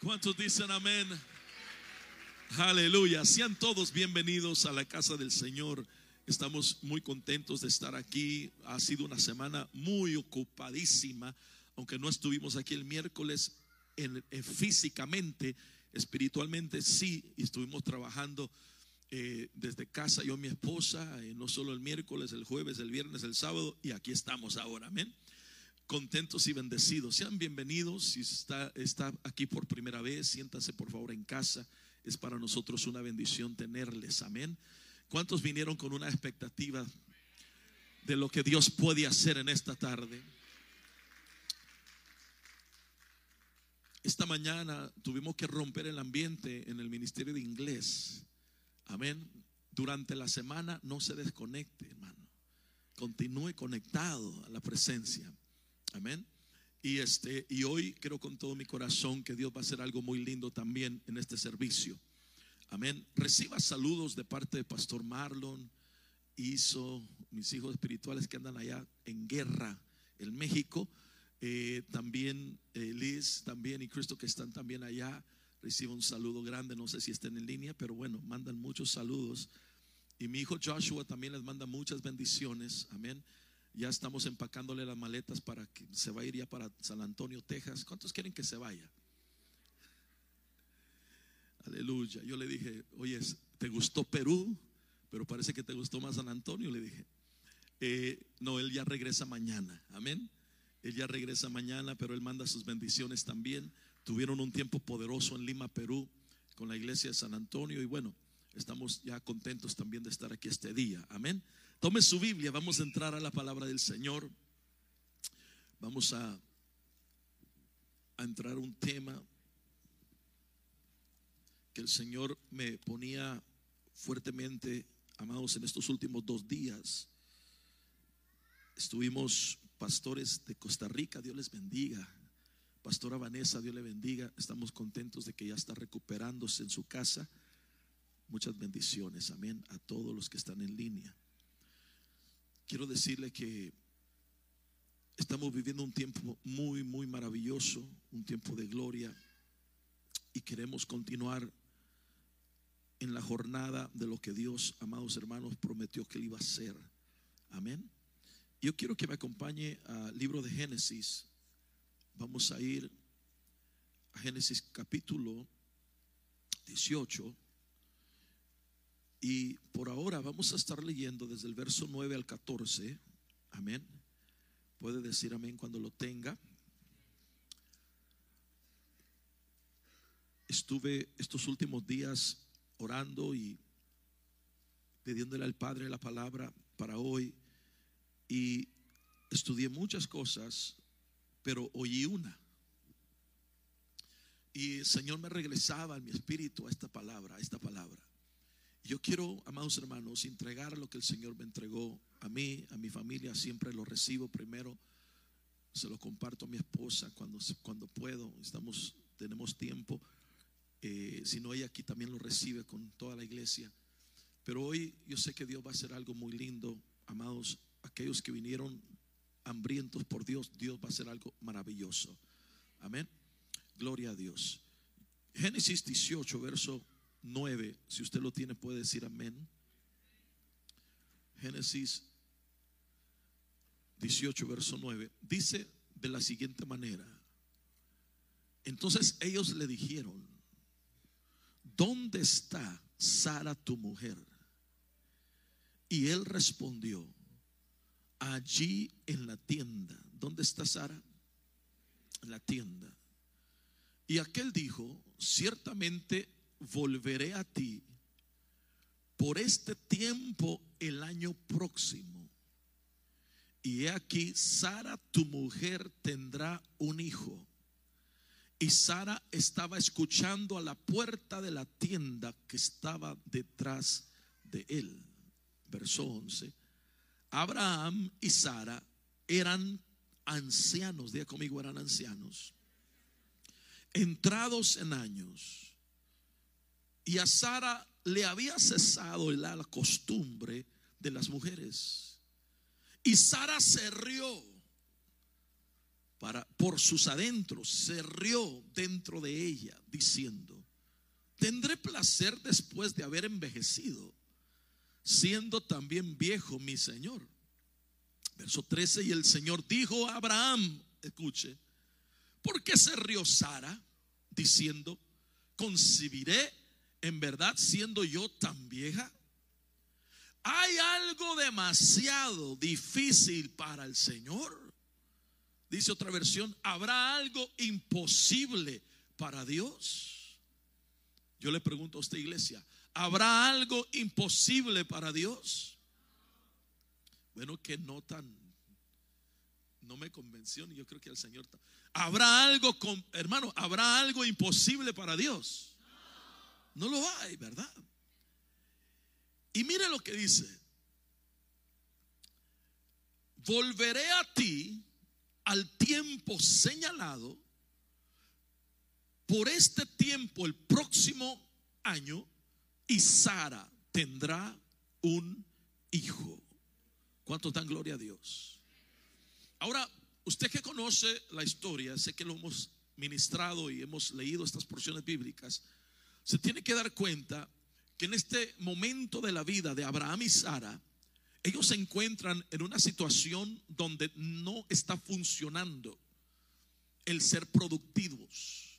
¿Cuántos dicen amén? Aleluya. Sean todos bienvenidos a la casa del Señor. Estamos muy contentos de estar aquí. Ha sido una semana muy ocupadísima, aunque no estuvimos aquí el miércoles en, físicamente, espiritualmente sí, estuvimos trabajando eh, desde casa, yo mi esposa, eh, no solo el miércoles, el jueves, el viernes, el sábado, y aquí estamos ahora, amén contentos y bendecidos. Sean bienvenidos. Si está, está aquí por primera vez, siéntase por favor en casa. Es para nosotros una bendición tenerles. Amén. ¿Cuántos vinieron con una expectativa de lo que Dios puede hacer en esta tarde? Esta mañana tuvimos que romper el ambiente en el Ministerio de Inglés. Amén. Durante la semana no se desconecte, hermano. Continúe conectado a la presencia. Amén. Y este y hoy creo con todo mi corazón que Dios va a hacer algo muy lindo también en este servicio. Amén. Reciba saludos de parte de Pastor Marlon, Hizo, mis hijos espirituales que andan allá en guerra en México. Eh, también eh, Liz, también y Cristo que están también allá. Reciba un saludo grande. No sé si estén en línea, pero bueno, mandan muchos saludos. Y mi hijo Joshua también les manda muchas bendiciones. Amén. Ya estamos empacándole las maletas para que se va a ir ya para San Antonio, Texas. ¿Cuántos quieren que se vaya? Aleluya. Yo le dije, oye, ¿te gustó Perú? Pero parece que te gustó más San Antonio, le dije. Eh, no, él ya regresa mañana. Amén. Él ya regresa mañana, pero él manda sus bendiciones también. Tuvieron un tiempo poderoso en Lima, Perú, con la iglesia de San Antonio. Y bueno, estamos ya contentos también de estar aquí este día. Amén. Tome su Biblia, vamos a entrar a la palabra del Señor. Vamos a, a entrar a un tema que el Señor me ponía fuertemente, amados, en estos últimos dos días. Estuvimos pastores de Costa Rica, Dios les bendiga. Pastora Vanessa, Dios le bendiga. Estamos contentos de que ya está recuperándose en su casa. Muchas bendiciones, amén, a todos los que están en línea quiero decirle que estamos viviendo un tiempo muy, muy maravilloso, un tiempo de gloria, y queremos continuar en la jornada de lo que Dios, amados hermanos, prometió que él iba a hacer. Amén. Yo quiero que me acompañe al libro de Génesis. Vamos a ir a Génesis capítulo 18. Y por ahora vamos a estar leyendo desde el verso 9 al 14. Amén. Puede decir amén cuando lo tenga. Estuve estos últimos días orando y pidiéndole al Padre la palabra para hoy y estudié muchas cosas, pero oí una. Y el Señor me regresaba en mi espíritu a esta palabra, a esta palabra. Yo quiero, amados hermanos, entregar lo que el Señor me entregó a mí, a mi familia, siempre lo recibo primero, se lo comparto a mi esposa cuando, cuando puedo, estamos, tenemos tiempo, eh, si no ella aquí también lo recibe con toda la iglesia. Pero hoy yo sé que Dios va a hacer algo muy lindo, amados, aquellos que vinieron hambrientos por Dios, Dios va a hacer algo maravilloso. Amén. Gloria a Dios. Génesis 18, verso 9, si usted lo tiene puede decir amén. Génesis 18, verso 9, dice de la siguiente manera. Entonces ellos le dijeron, ¿dónde está Sara tu mujer? Y él respondió, allí en la tienda. ¿Dónde está Sara? En la tienda. Y aquel dijo, ciertamente volveré a ti por este tiempo el año próximo. Y he aquí, Sara, tu mujer, tendrá un hijo. Y Sara estaba escuchando a la puerta de la tienda que estaba detrás de él. Verso 11. Abraham y Sara eran ancianos, diga conmigo, eran ancianos, entrados en años y a Sara le había cesado la costumbre de las mujeres. Y Sara se rió para, por sus adentros, se rió dentro de ella, diciendo, tendré placer después de haber envejecido, siendo también viejo mi Señor. Verso 13, y el Señor dijo a Abraham, escuche, ¿por qué se rió Sara diciendo, concibiré en verdad siendo yo tan vieja? Hay algo demasiado difícil para el Señor. Dice otra versión, ¿habrá algo imposible para Dios? Yo le pregunto a esta iglesia, ¿habrá algo imposible para Dios? Bueno, que no tan, no me convenció, yo creo que el Señor. ¿Habrá algo, con, hermano, habrá algo imposible para Dios? No lo hay, ¿verdad? Y mire lo que dice. Volveré a ti al tiempo señalado. Por este tiempo, el próximo año, y Sara tendrá un hijo. ¿Cuántos dan gloria a Dios? Ahora, usted que conoce la historia, sé que lo hemos ministrado y hemos leído estas porciones bíblicas, se tiene que dar cuenta que en este momento de la vida de Abraham y Sara, ellos se encuentran en una situación donde no está funcionando el ser productivos.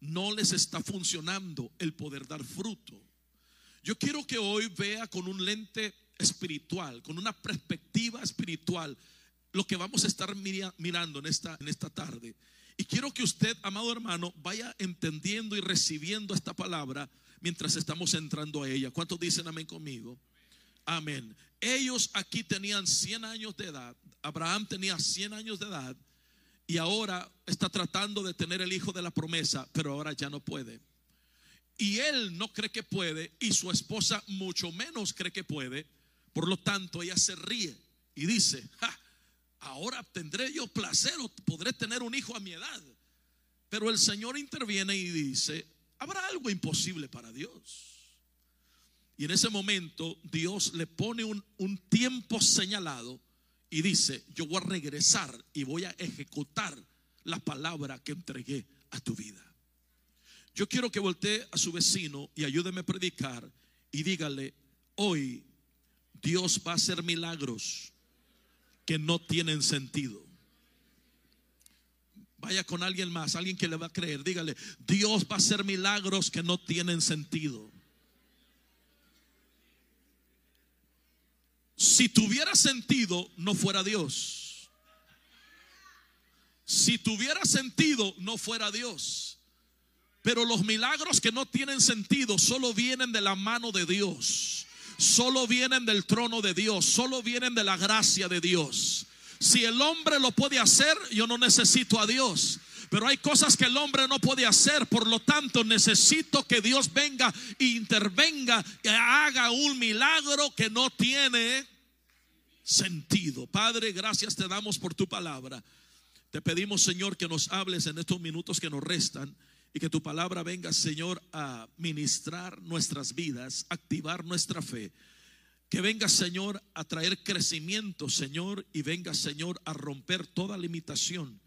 No les está funcionando el poder dar fruto. Yo quiero que hoy vea con un lente espiritual, con una perspectiva espiritual, lo que vamos a estar mirando en esta, en esta tarde. Y quiero que usted, amado hermano, vaya entendiendo y recibiendo esta palabra mientras estamos entrando a ella. ¿Cuántos dicen amén conmigo? Amén. Ellos aquí tenían 100 años de edad. Abraham tenía 100 años de edad y ahora está tratando de tener el hijo de la promesa, pero ahora ya no puede. Y él no cree que puede y su esposa mucho menos cree que puede. Por lo tanto, ella se ríe y dice, ahora tendré yo placer o podré tener un hijo a mi edad. Pero el Señor interviene y dice, ¿habrá algo imposible para Dios? Y en ese momento Dios le pone un, un tiempo señalado y dice, yo voy a regresar y voy a ejecutar la palabra que entregué a tu vida. Yo quiero que voltee a su vecino y ayúdeme a predicar y dígale, hoy Dios va a hacer milagros que no tienen sentido. Vaya con alguien más, alguien que le va a creer. Dígale, Dios va a hacer milagros que no tienen sentido. Si tuviera sentido, no fuera Dios. Si tuviera sentido, no fuera Dios. Pero los milagros que no tienen sentido solo vienen de la mano de Dios. Solo vienen del trono de Dios. Solo vienen de la gracia de Dios. Si el hombre lo puede hacer, yo no necesito a Dios. Pero hay cosas que el hombre no puede hacer, por lo tanto necesito que Dios venga e intervenga y haga un milagro que no tiene sentido. Padre, gracias te damos por tu palabra. Te pedimos, Señor, que nos hables en estos minutos que nos restan y que tu palabra venga, Señor, a ministrar nuestras vidas, activar nuestra fe. Que venga, Señor, a traer crecimiento, Señor, y venga, Señor, a romper toda limitación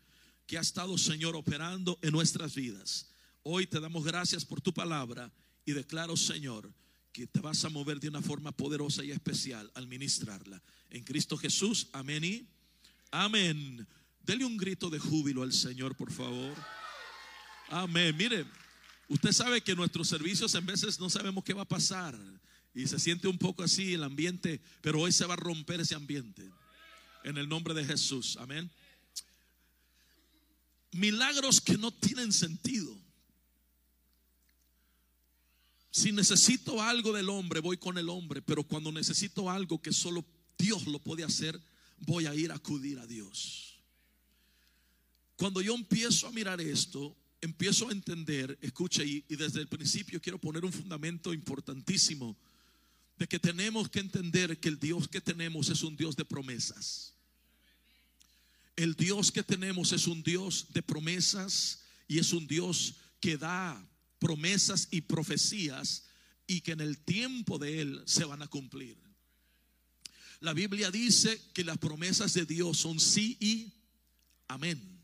que ha estado, Señor, operando en nuestras vidas. Hoy te damos gracias por tu palabra y declaro, Señor, que te vas a mover de una forma poderosa y especial al ministrarla. En Cristo Jesús, amén y amén. Dele un grito de júbilo al Señor, por favor. Amén. Mire, usted sabe que nuestros servicios en veces no sabemos qué va a pasar y se siente un poco así el ambiente, pero hoy se va a romper ese ambiente. En el nombre de Jesús. Amén. Milagros que no tienen sentido. Si necesito algo del hombre, voy con el hombre, pero cuando necesito algo que solo Dios lo puede hacer, voy a ir a acudir a Dios. Cuando yo empiezo a mirar esto, empiezo a entender, escucha, y, y desde el principio quiero poner un fundamento importantísimo de que tenemos que entender que el Dios que tenemos es un Dios de promesas. El Dios que tenemos es un Dios de promesas y es un Dios que da promesas y profecías y que en el tiempo de Él se van a cumplir. La Biblia dice que las promesas de Dios son sí y amén.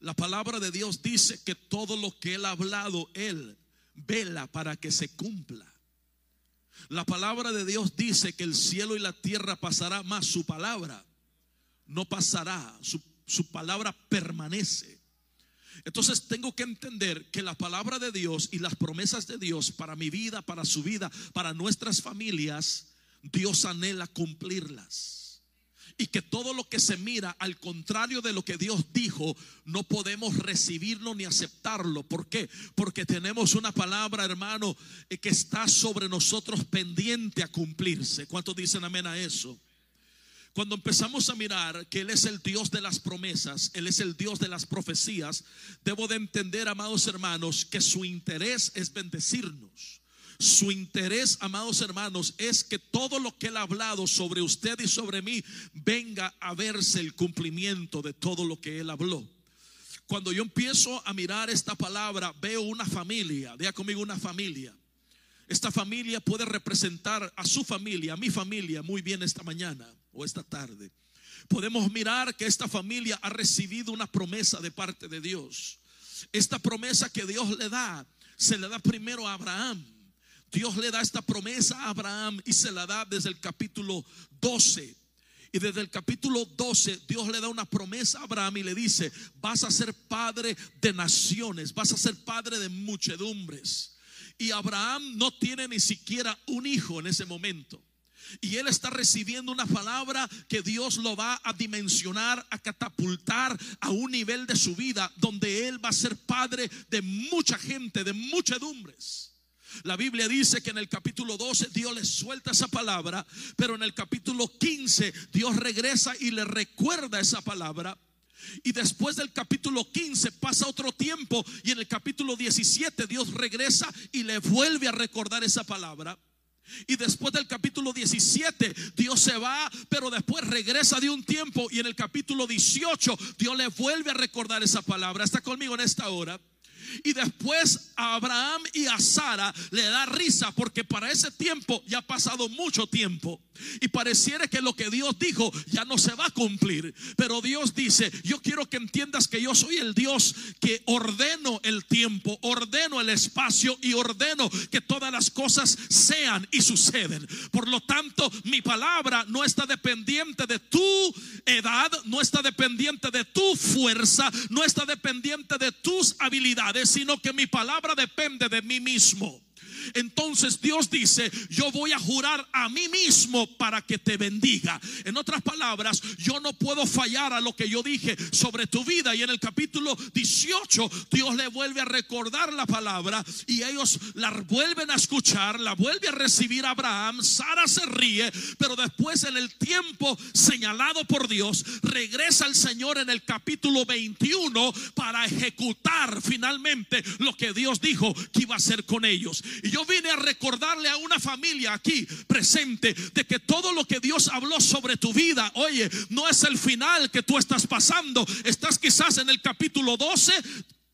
La palabra de Dios dice que todo lo que Él ha hablado, Él vela para que se cumpla. La palabra de Dios dice que el cielo y la tierra pasará, más su palabra no pasará, su, su palabra permanece. Entonces tengo que entender que la palabra de Dios y las promesas de Dios para mi vida, para su vida, para nuestras familias, Dios anhela cumplirlas y que todo lo que se mira al contrario de lo que Dios dijo, no podemos recibirlo ni aceptarlo. ¿Por qué? Porque tenemos una palabra, hermano, eh, que está sobre nosotros pendiente a cumplirse. ¿Cuántos dicen amén a eso? Cuando empezamos a mirar que Él es el Dios de las promesas, Él es el Dios de las profecías, debo de entender, amados hermanos, que su interés es bendecirnos. Su interés, amados hermanos, es que todo lo que Él ha hablado sobre usted y sobre mí venga a verse el cumplimiento de todo lo que Él habló. Cuando yo empiezo a mirar esta palabra, veo una familia, diga conmigo una familia. Esta familia puede representar a su familia, a mi familia, muy bien esta mañana o esta tarde. Podemos mirar que esta familia ha recibido una promesa de parte de Dios. Esta promesa que Dios le da, se le da primero a Abraham. Dios le da esta promesa a Abraham y se la da desde el capítulo 12. Y desde el capítulo 12 Dios le da una promesa a Abraham y le dice, vas a ser padre de naciones, vas a ser padre de muchedumbres. Y Abraham no tiene ni siquiera un hijo en ese momento. Y él está recibiendo una palabra que Dios lo va a dimensionar, a catapultar a un nivel de su vida donde él va a ser padre de mucha gente, de muchedumbres. La Biblia dice que en el capítulo 12 Dios le suelta esa palabra, pero en el capítulo 15 Dios regresa y le recuerda esa palabra. Y después del capítulo 15 pasa otro tiempo y en el capítulo 17 Dios regresa y le vuelve a recordar esa palabra. Y después del capítulo 17 Dios se va, pero después regresa de un tiempo y en el capítulo 18 Dios le vuelve a recordar esa palabra. Está conmigo en esta hora. Y después a Abraham y a Sara le da risa porque para ese tiempo ya ha pasado mucho tiempo. Y pareciera que lo que Dios dijo ya no se va a cumplir. Pero Dios dice, yo quiero que entiendas que yo soy el Dios que ordeno el tiempo, ordeno el espacio y ordeno que todas las cosas sean y suceden. Por lo tanto, mi palabra no está dependiente de tu edad, no está dependiente de tu fuerza, no está dependiente de tus habilidades, sino que mi palabra depende de mí mismo. Entonces Dios dice, yo voy a jurar a mí mismo para que te bendiga. En otras palabras, yo no puedo fallar a lo que yo dije sobre tu vida. Y en el capítulo 18, Dios le vuelve a recordar la palabra y ellos la vuelven a escuchar, la vuelve a recibir Abraham. Sara se ríe, pero después en el tiempo señalado por Dios, regresa el Señor en el capítulo 21 para ejecutar finalmente lo que Dios dijo que iba a hacer con ellos. Vine a recordarle a una familia aquí presente de que todo lo que Dios habló sobre tu vida, oye, no es el final que tú estás pasando. Estás quizás en el capítulo 12,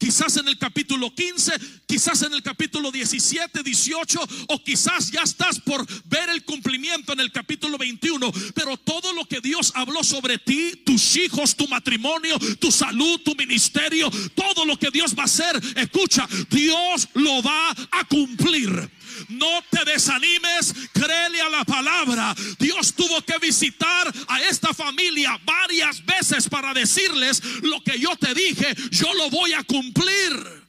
quizás en el capítulo 15, quizás en el capítulo 17, 18 o quizás ya estás por ver el cumplimiento en el capítulo 21, pero todo lo que Dios habló sobre ti, tus hijos, tu matrimonio, tu salud, tu ministerio, todo lo que Dios va a hacer, escucha, Dios lo va a cumplir. No te desanimes, créele a la palabra. Dios tuvo que visitar a esta familia varias veces para decirles lo que yo te dije, yo lo voy a cumplir.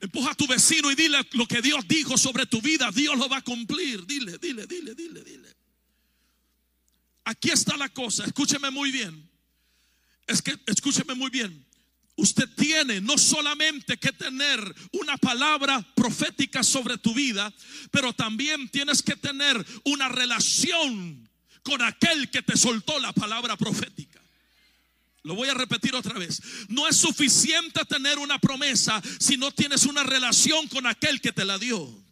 Empuja a tu vecino y dile lo que Dios dijo sobre tu vida, Dios lo va a cumplir. Dile, dile, dile, dile, dile. Aquí está la cosa, escúcheme muy bien. Es que escúcheme muy bien. Usted tiene no solamente que tener una palabra profética sobre tu vida, pero también tienes que tener una relación con aquel que te soltó la palabra profética. Lo voy a repetir otra vez. No es suficiente tener una promesa si no tienes una relación con aquel que te la dio.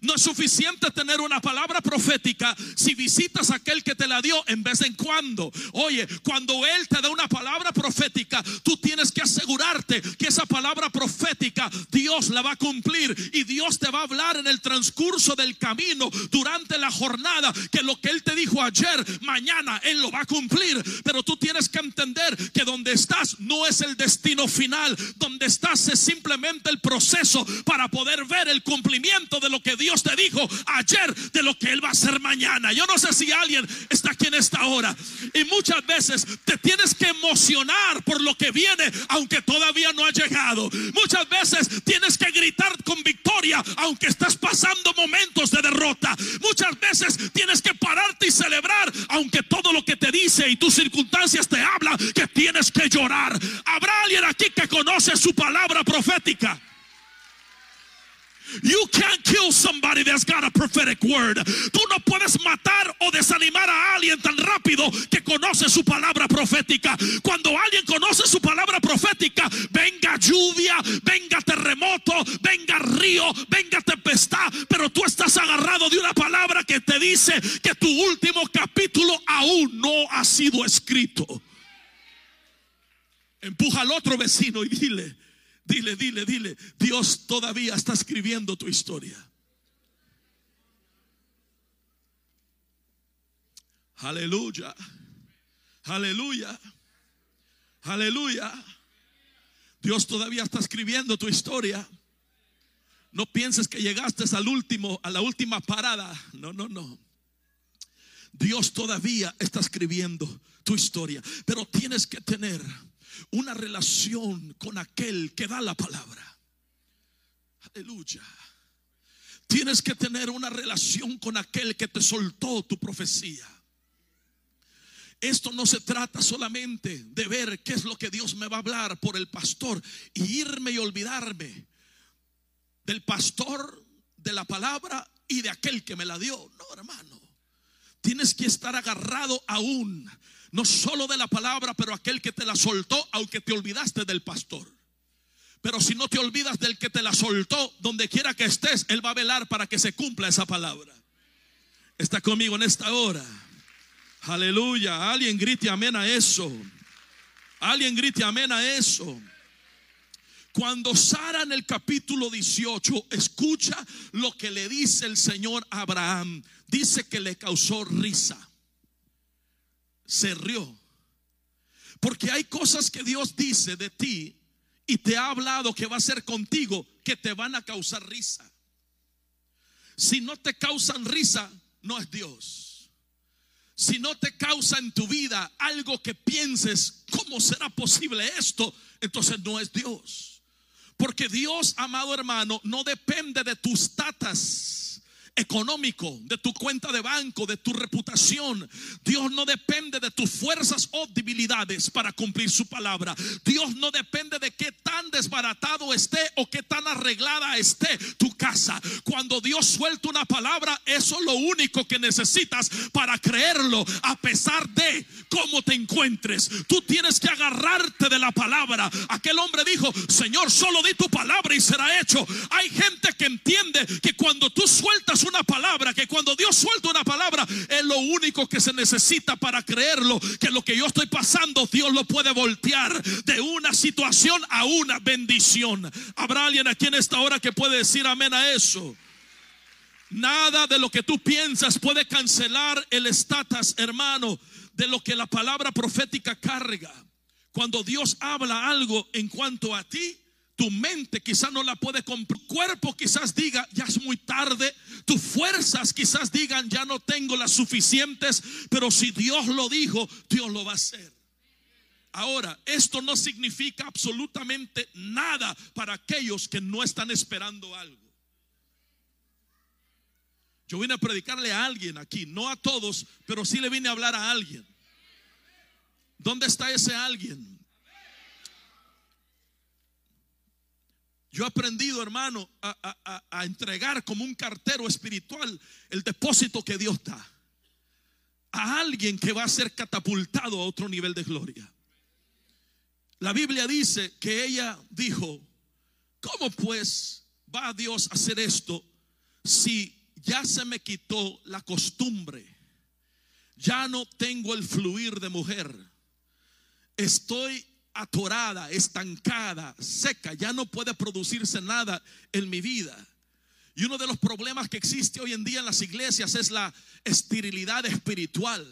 No es suficiente tener una palabra profética si visitas a aquel que te la dio en vez en cuando. Oye, cuando Él te da una palabra profética, tú tienes que asegurarte que esa palabra profética Dios la va a cumplir y Dios te va a hablar en el transcurso del camino durante la jornada que lo que Él te dijo ayer, mañana Él lo va a cumplir. Pero tú tienes que entender que donde estás no es el destino final, donde estás es simplemente el proceso para poder ver el cumplimiento de lo que Dios te dijo ayer, de lo que Él va a hacer mañana. Yo no sé si alguien está aquí en esta hora y muchas veces te tienes que emocionar por lo que viene, aunque todavía no ha llegado. Muchas veces tienes que gritar con victoria, aunque estás pasando momentos de derrota. Muchas veces tienes que pararte y celebrar, aunque todo lo que te dice y tus circunstancias te hablan que tienes que llorar. Habrá alguien aquí que conoce su palabra profética. You can't kill somebody that's got a prophetic word. Tú no puedes matar o desanimar a alguien tan rápido que conoce su palabra profética. Cuando alguien conoce su palabra profética, venga lluvia, venga terremoto, venga río, venga tempestad, pero tú estás agarrado de una palabra que te dice que tu último capítulo aún no ha sido escrito. Empuja al otro vecino y dile, Dile, dile, dile, Dios todavía está escribiendo tu historia. Aleluya. Aleluya. Aleluya. Dios todavía está escribiendo tu historia. No pienses que llegaste al último, a la última parada. No, no, no. Dios todavía está escribiendo tu historia, pero tienes que tener una relación con aquel que da la palabra. Aleluya. Tienes que tener una relación con aquel que te soltó tu profecía. Esto no se trata solamente de ver qué es lo que Dios me va a hablar por el pastor y irme y olvidarme del pastor, de la palabra y de aquel que me la dio. No, hermano. Tienes que estar agarrado aún no solo de la palabra, pero aquel que te la soltó, aunque te olvidaste del pastor. Pero si no te olvidas del que te la soltó, donde quiera que estés, Él va a velar para que se cumpla esa palabra. Está conmigo en esta hora. Aleluya. Alguien grite amén a eso. Alguien grite amén a eso. Cuando Sara en el capítulo 18 escucha lo que le dice el Señor Abraham, dice que le causó risa se rió. Porque hay cosas que Dios dice de ti y te ha hablado que va a ser contigo que te van a causar risa. Si no te causan risa, no es Dios. Si no te causa en tu vida algo que pienses, ¿cómo será posible esto? Entonces no es Dios. Porque Dios, amado hermano, no depende de tus tatas económico, de tu cuenta de banco, de tu reputación. Dios no depende de tus fuerzas o debilidades para cumplir su palabra. Dios no depende de qué tan desbaratado esté o qué tan arreglada esté tu casa. Cuando Dios suelta una palabra, eso es lo único que necesitas para creerlo, a pesar de cómo te encuentres. Tú tienes que agarrarte de la palabra. Aquel hombre dijo, Señor, solo di tu palabra y será hecho. Hay gente que entiende que cuando tú sueltas una palabra, que cuando Dios suelta una palabra, es lo único que se necesita para creerlo, que lo que yo estoy pasando, Dios lo puede voltear de una situación a una bendición. ¿Habrá alguien aquí en esta hora que puede decir amén a eso? Nada de lo que tú piensas puede cancelar el estatus, hermano, de lo que la palabra profética carga. Cuando Dios habla algo en cuanto a ti, tu mente quizás no la puede comprar. Cuerpo quizás diga, ya es muy tarde. Tus fuerzas quizás digan, ya no tengo las suficientes. Pero si Dios lo dijo, Dios lo va a hacer. Ahora, esto no significa absolutamente nada para aquellos que no están esperando algo. Yo vine a predicarle a alguien aquí, no a todos, pero sí le vine a hablar a alguien. ¿Dónde está ese alguien? Yo he aprendido, hermano, a, entregar como un cartero espiritual el depósito que Dios da a alguien que va a ser catapultado a otro nivel de gloria. La Biblia dice que ella dijo, ¿cómo pues va Dios a hacer esto si ya se me quitó la costumbre, ya no tengo el fluir de mujer, estoy atorada, estancada, seca, ya no puede producirse nada en mi vida. Y uno de los problemas que existe hoy en día en las iglesias es la esterilidad espiritual.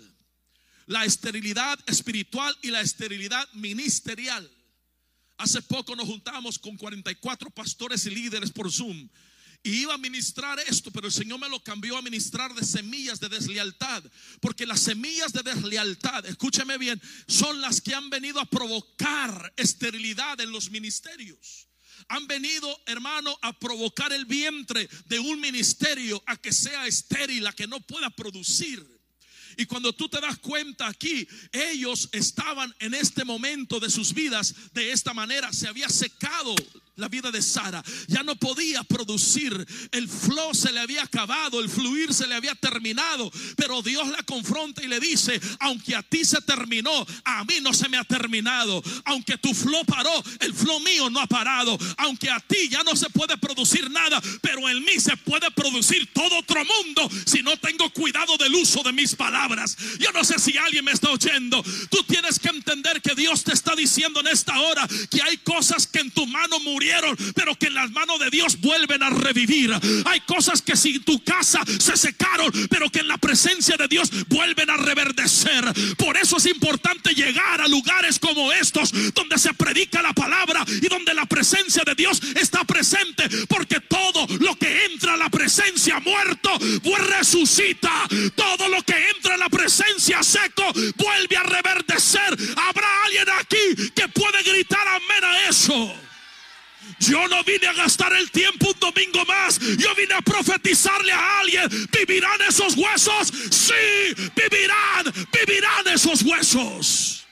La esterilidad espiritual y la esterilidad ministerial. Hace poco nos juntamos con 44 pastores y líderes por Zoom y iba a ministrar esto, pero el Señor me lo cambió a ministrar de semillas de deslealtad. Porque las semillas de deslealtad, escúcheme bien, son las que han venido a provocar esterilidad en los ministerios. Han venido, hermano, a provocar el vientre de un ministerio a que sea estéril, a que no pueda producir. Y cuando tú te das cuenta aquí, ellos estaban en este momento de sus vidas de esta manera. Se había secado la vida de Sara. Ya no podía producir. El flow se le había acabado, el fluir se le había terminado. Pero Dios la confronta y le dice, aunque a ti se terminó, a mí no se me ha terminado. Aunque tu flow paró, el flow mío no ha parado. Aunque a ti ya no se puede producir nada, pero en mí se puede producir todo otro mundo si no tengo cuidado del uso de mis palabras. Yo no sé si alguien me está oyendo. Tú tienes que entender que Dios te está diciendo en esta hora que hay cosas que en tu mano murieron pero que en las manos de Dios vuelven a revivir. Hay cosas que si tu casa se secaron, pero que en la presencia de Dios vuelven a reverdecer. Por eso es importante llegar a lugares como estos, donde se predica la palabra y donde la presencia de Dios está presente, porque todo lo que entra a la presencia muerto, pues resucita. Todo lo que entra a la presencia seco, vuelve a reverdecer. Habrá alguien aquí que puede gritar amén a eso. Yo no vine a gastar el tiempo un domingo más. Yo vine a profetizarle a alguien. ¿Vivirán esos huesos? Sí, vivirán, vivirán esos huesos.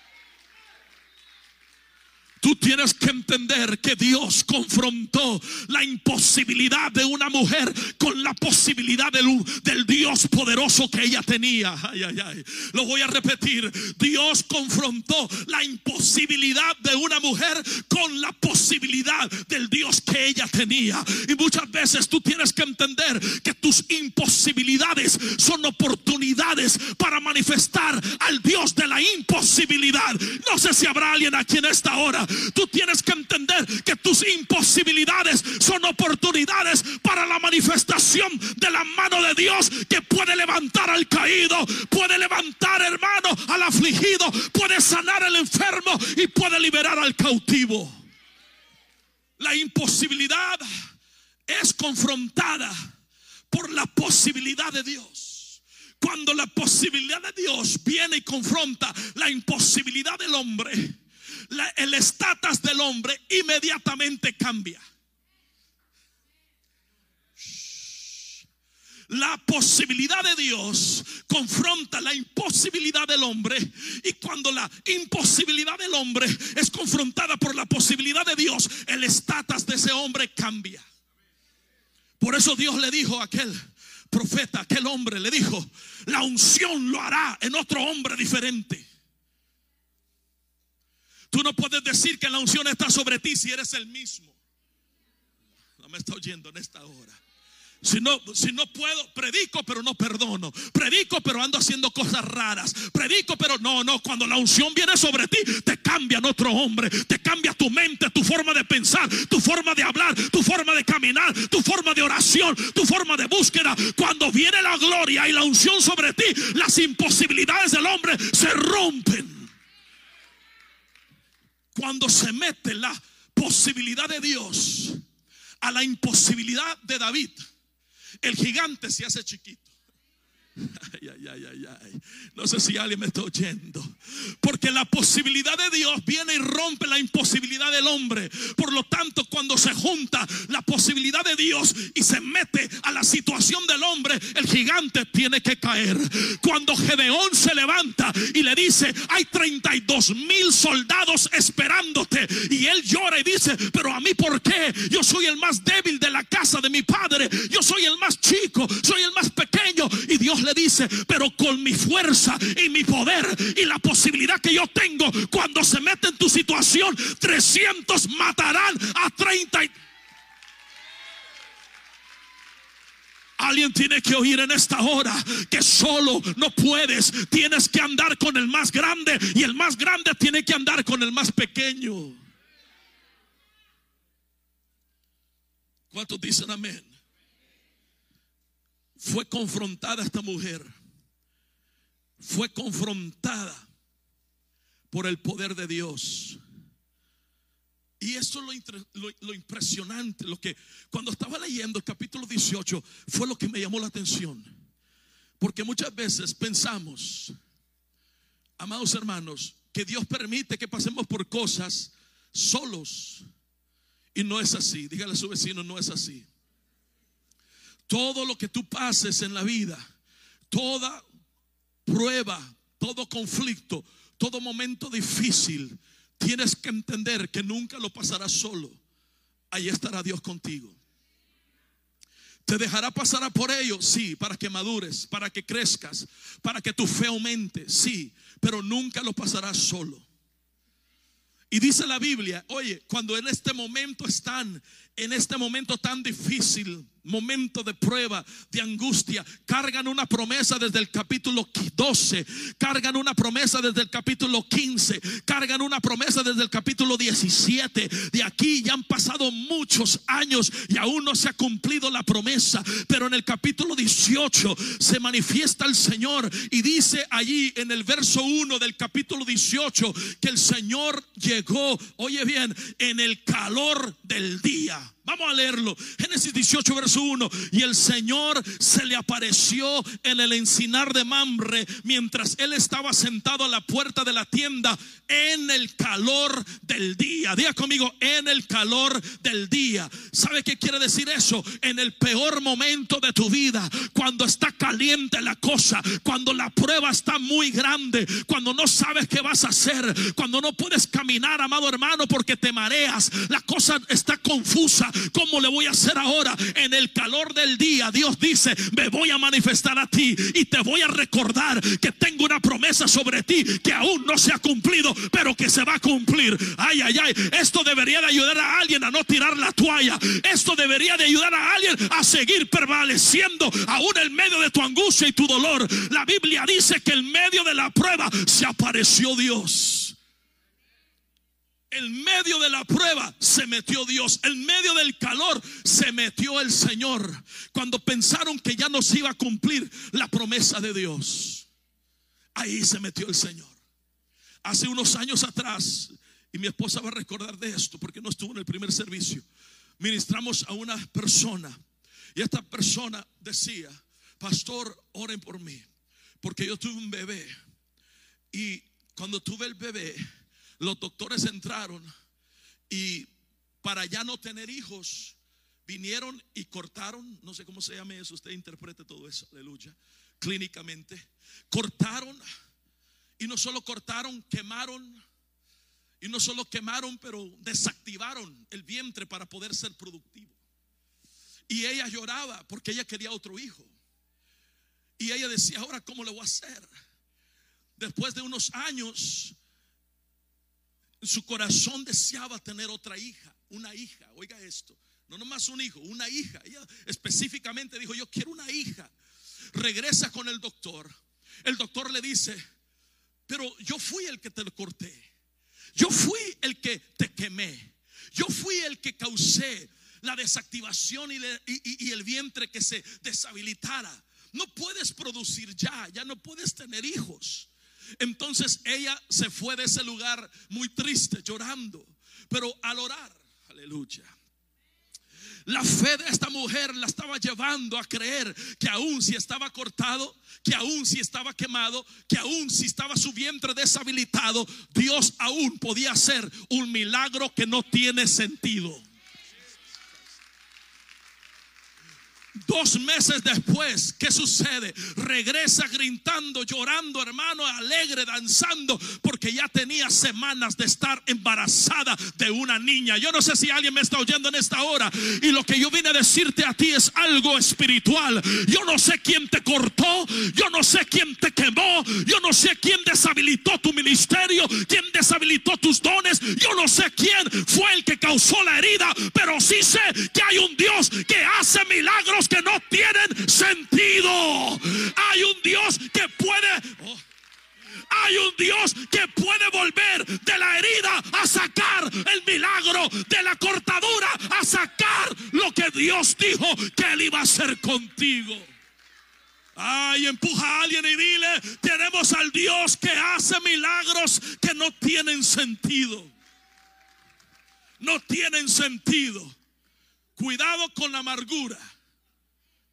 Tú tienes que entender que Dios confrontó la imposibilidad de una mujer con la posibilidad del, del Dios poderoso que ella tenía. Ay, ay, ay. Lo voy a repetir. Dios confrontó la imposibilidad de una mujer con la posibilidad del Dios que ella tenía. Y muchas veces tú tienes que entender que tus imposibilidades son oportunidades para manifestar al Dios de la imposibilidad. No sé si habrá alguien aquí en esta hora Tú tienes que entender que tus imposibilidades son oportunidades para la manifestación de la mano de Dios que puede levantar al caído, puede levantar hermano al afligido, puede sanar al enfermo y puede liberar al cautivo. La imposibilidad es confrontada por la posibilidad de Dios. Cuando la posibilidad de Dios viene y confronta la imposibilidad del hombre, el estatus del hombre inmediatamente cambia. La posibilidad de Dios confronta la imposibilidad del hombre y cuando la imposibilidad del hombre es confrontada por la posibilidad de Dios, el estatus de ese hombre cambia. Por eso Dios le dijo a aquel profeta, aquel hombre, le dijo, la unción lo hará en otro hombre diferente. Tú no puedes decir que la unción está sobre ti si eres el mismo. No me está oyendo en esta hora. Si no, si no puedo, predico pero no perdono. Predico pero ando haciendo cosas raras. Predico pero no, no. Cuando la unción viene sobre ti, te cambia en otro hombre. Te cambia tu mente, tu forma de pensar, tu forma de hablar, tu forma de caminar, tu forma de oración, tu forma de búsqueda. Cuando viene la gloria y la unción sobre ti, las imposibilidades del hombre se rompen cuando se mete la posibilidad de Dios a la imposibilidad de David, el gigante se hace chiquito. Ay, ay, ay, ay, No sé si alguien me está oyendo. Porque la posibilidad de Dios viene y rompe la imposibilidad del hombre. Por lo tanto, cuando se junta la posibilidad de Dios y se mete a la situación del hombre, el gigante tiene que caer. Cuando Gedeón se levanta y le dice, hay 32 mil soldados esperándote. Y él llora y dice, pero a mí por qué? Yo soy el más débil de la casa de mi padre. Yo soy el más chico, soy el más pequeño. Y Dios le dice, pero con mi fuerza y mi poder y la posibilidad que yo tengo, cuando se mete en tu situación, 300 matarán a 30. Alguien tiene que oír en esta hora que solo no puedes. Tienes que andar con el más grande y el más grande tiene que andar con el más pequeño. ¿Cuántos dicen amén? Fue confrontada esta mujer. Fue confrontada por el poder de Dios. Y eso es lo, impresionante, lo que cuando estaba leyendo el capítulo 18 fue lo que me llamó la atención. Porque muchas veces pensamos, amados hermanos, que Dios permite que pasemos por cosas solos. Y no es así. Dígale a su vecino, no es así. Todo lo que tú pases en la vida, toda prueba, todo conflicto, todo momento difícil, tienes que entender que nunca lo pasarás solo. Ahí estará Dios contigo. ¿Te dejará pasar por ello? Sí, para que madures, para que crezcas, para que tu fe aumente, sí, pero nunca lo pasarás solo. Y dice la Biblia, oye, cuando en este momento están, en este momento tan difícil, momento de prueba, de angustia, cargan una promesa desde el capítulo 12, cargan una promesa desde el capítulo 15, cargan una promesa desde el capítulo 17. De aquí ya han pasado muchos años y aún no se ha cumplido la promesa, pero en el capítulo 18 se manifiesta el Señor y dice allí en el verso 1 del capítulo 18 que el Señor llegó, oye bien, en el calor del día. Vamos a leerlo. Génesis 18, verso 1. Y el Señor se le apareció en el encinar de Mamre mientras él estaba sentado a la puerta de la tienda en el calor del día. Diga conmigo, en el calor del día. ¿Sabe qué quiere decir eso? En el peor momento de tu vida, cuando está caliente la cosa, cuando la prueba está muy grande, cuando no sabes qué vas a hacer, cuando no puedes caminar, amado hermano, porque te mareas, la cosa está confusa ¿Cómo le voy a hacer ahora? En el calor del día, Dios dice, me voy a manifestar a ti y te voy a recordar que tengo una promesa sobre ti que aún no se ha cumplido, pero que se va a cumplir. Ay, ay, ay. Esto debería de ayudar a alguien a no tirar la toalla. Esto debería de ayudar a alguien a seguir prevaleciendo aún en medio de tu angustia y tu dolor. La Biblia dice que en medio de la prueba se apareció Dios. En medio de la prueba se metió Dios. En medio del calor se metió el Señor. Cuando pensaron que ya no se iba a cumplir la promesa de Dios. Ahí se metió el Señor. Hace unos años atrás, y mi esposa va a recordar de esto porque no estuvo en el primer servicio, ministramos a una persona. Y esta persona decía, pastor, oren por mí. Porque yo tuve un bebé. Y cuando tuve el bebé, los doctores entraron y para ya no tener hijos, vinieron y cortaron, no sé cómo se llame eso, usted interprete todo eso, aleluya, clínicamente, cortaron y no solo cortaron, quemaron, y no solo quemaron, pero desactivaron el vientre para poder ser productivo. Y ella lloraba porque ella quería otro hijo. Y ella decía, ahora, ¿cómo le voy a hacer? Después de unos años, su corazón deseaba tener otra hija, una hija, oiga esto, no nomás un hijo, una hija. Ella específicamente dijo, yo quiero una hija. Regresa con el doctor. El doctor le dice, pero yo fui el que te lo corté. Yo fui el que te quemé. Yo fui el que causé la desactivación y, y, el vientre que se deshabilitara. No puedes producir ya, ya no puedes tener hijos. Entonces ella se fue de ese lugar muy triste, llorando. Pero al orar, aleluya. La fe de esta mujer la estaba llevando a creer que aún si estaba cortado, que aún si estaba quemado, que aún si estaba su vientre deshabilitado, Dios aún podía hacer un milagro que no tiene sentido. Dos meses después, ¿qué sucede? Regresa gritando, llorando, hermano, alegre, danzando, porque ya tenía semanas de estar embarazada de una niña. Yo no sé si alguien me está oyendo en esta hora. Y lo que yo vine a decirte a ti es algo espiritual. Yo no sé quién te cortó, yo no sé quién te quemó, yo no sé quién deshabilitó tu ministerio, quién deshabilitó tus dones, yo no sé quién fue el que causó la herida, pero sí sé que hay un Dios que hace milagros que no tienen sentido. Hay un Dios que puede... Oh, hay un Dios que puede volver de la herida a sacar el milagro, de la cortadura a sacar lo que Dios dijo que Él iba a hacer contigo. Ay, empuja a alguien y dile, tenemos al Dios que hace milagros que no tienen sentido. No tienen sentido. Cuidado con la amargura.